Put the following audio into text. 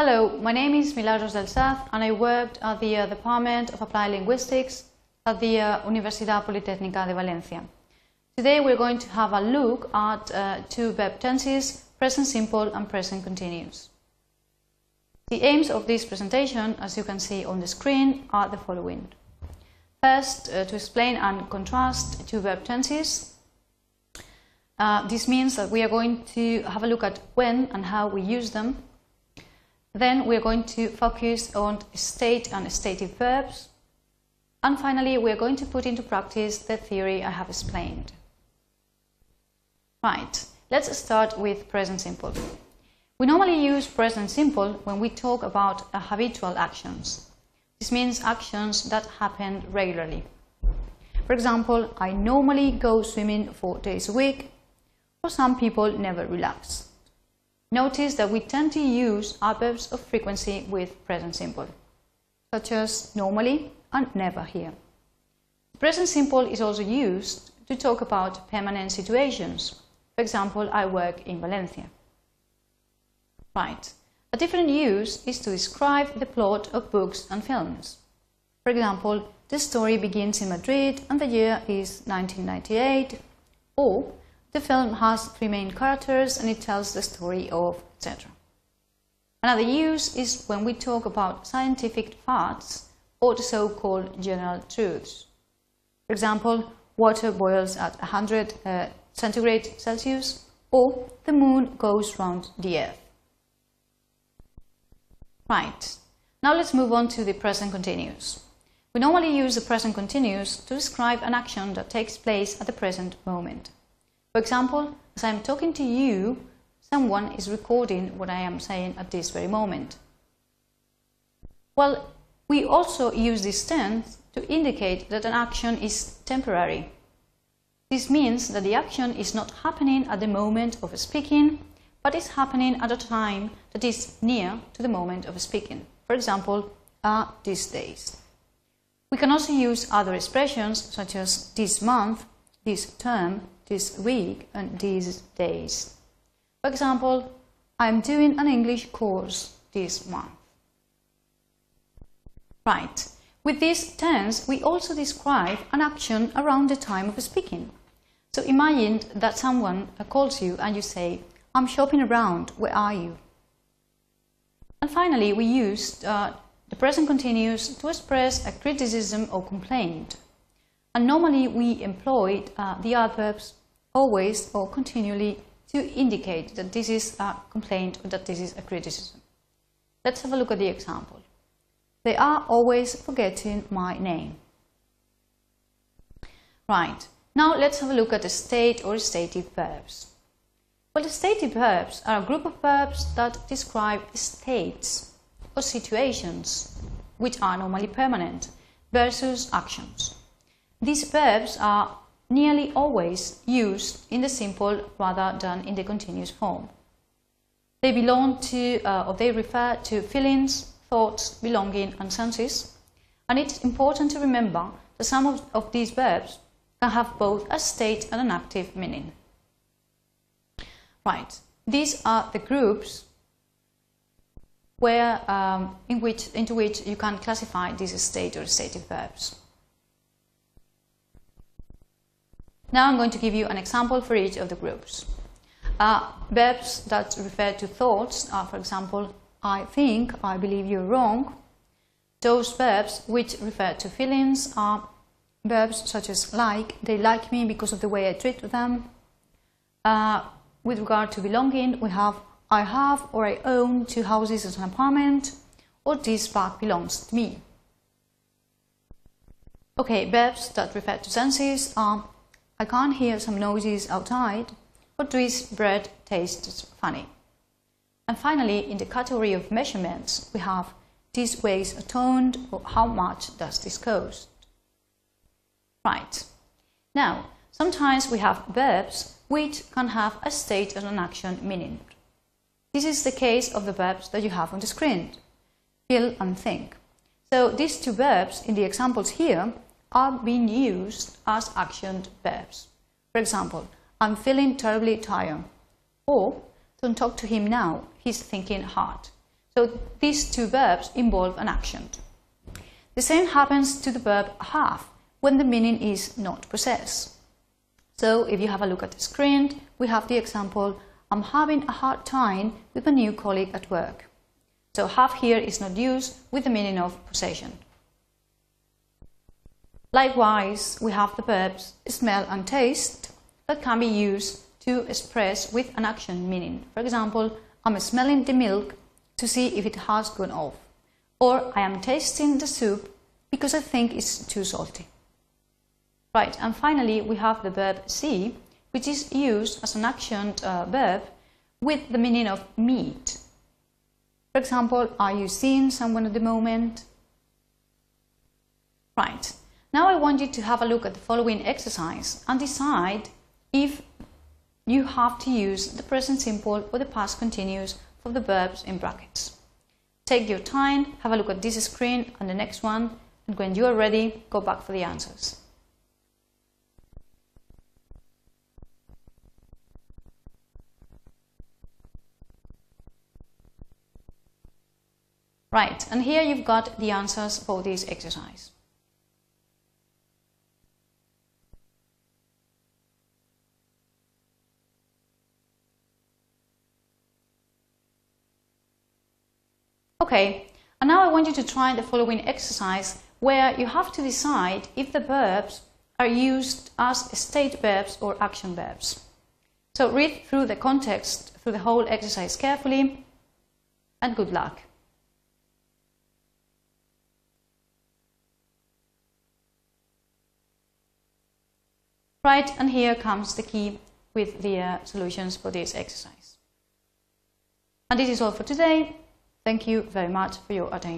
Hello, my name is Milagros del Saz and I worked at the uh, Department of Applied Linguistics at the uh, Universidad Politécnica de Valencia. Today we're going to have a look at uh, two verb tenses, present simple and present continuous. The aims of this presentation, as you can see on the screen, are the following. First, uh, to explain and contrast two verb tenses. Uh, this means that we are going to have a look at when and how we use them then we're going to focus on state and stative verbs. And finally, we're going to put into practice the theory I have explained. Right, let's start with present simple. We normally use present simple when we talk about habitual actions. This means actions that happen regularly. For example, I normally go swimming four days a week, or some people never relax. Notice that we tend to use adverbs of frequency with present simple, such as normally and never here. Present simple is also used to talk about permanent situations. For example, I work in Valencia. Right. A different use is to describe the plot of books and films. For example, the story begins in Madrid and the year is 1998, or the film has three main characters and it tells the story of etc. Another use is when we talk about scientific facts or the so-called general truths. For example, water boils at 100 uh, centigrade Celsius or the moon goes round the earth. Right, now let's move on to the present continuous. We normally use the present continuous to describe an action that takes place at the present moment. For example, as I am talking to you, someone is recording what I am saying at this very moment. Well, we also use this tense to indicate that an action is temporary. This means that the action is not happening at the moment of speaking, but is happening at a time that is near to the moment of speaking. For example, uh, these days. We can also use other expressions such as this month, this term, this week and these days. For example, I'm doing an English course this month. Right. With this tense, we also describe an action around the time of speaking. So imagine that someone calls you and you say, I'm shopping around, where are you? And finally, we use uh, the present continuous to express a criticism or complaint. And normally we employ uh, the adverbs always or continually to indicate that this is a complaint or that this is a criticism. Let's have a look at the example. They are always forgetting my name. Right, now let's have a look at the state or stative verbs. Well, the stative verbs are a group of verbs that describe states or situations which are normally permanent versus actions. These verbs are nearly always used in the simple rather than in the continuous form. They belong to, uh, or they refer to feelings, thoughts, belonging and senses, and it's important to remember that some of, of these verbs can have both a state and an active meaning. Right, these are the groups where, um, in which, into which you can classify these state or stative verbs. Now I'm going to give you an example for each of the groups. Uh, verbs that refer to thoughts are, for example, I think, I believe you're wrong. Those verbs which refer to feelings are verbs such as like, they like me because of the way I treat them. Uh, with regard to belonging, we have I have or I own two houses and an apartment, or this bag belongs to me. Okay, verbs that refer to senses are I can't hear some noises outside, but this bread tastes funny. And finally, in the category of measurements, we have this weighs a ton, or how much does this cost? Right. Now, sometimes we have verbs which can have a state and an action meaning. This is the case of the verbs that you have on the screen, feel and think. So these two verbs in the examples here are being used as actioned verbs. For example, I'm feeling terribly tired. Or, don't talk to him now, he's thinking hard. So these two verbs involve an action. The same happens to the verb have when the meaning is not possessed. So if you have a look at the screen, we have the example, I'm having a hard time with a new colleague at work. So have here is not used with the meaning of possession. Likewise, we have the verbs smell and taste that can be used to express with an action meaning. For example, I'm smelling the milk to see if it has gone off. Or I am tasting the soup because I think it's too salty. Right, and finally we have the verb see, which is used as an action uh, verb with the meaning of meet. For example, are you seeing someone at the moment? Right, now I want you to have a look at the following exercise and decide if you have to use the present simple or the past continuous for the verbs in brackets. Take your time, have a look at this screen and the next one, and when you are ready, go back for the answers. Right, and here you've got the answers for this exercise. Okay, and now I want you to try the following exercise where you have to decide if the verbs are used as state verbs or action verbs. So read through the context, through the whole exercise carefully, and good luck. Right, and here comes the key with the uh, solutions for this exercise. And this is all for today. Thank you very much for your attention.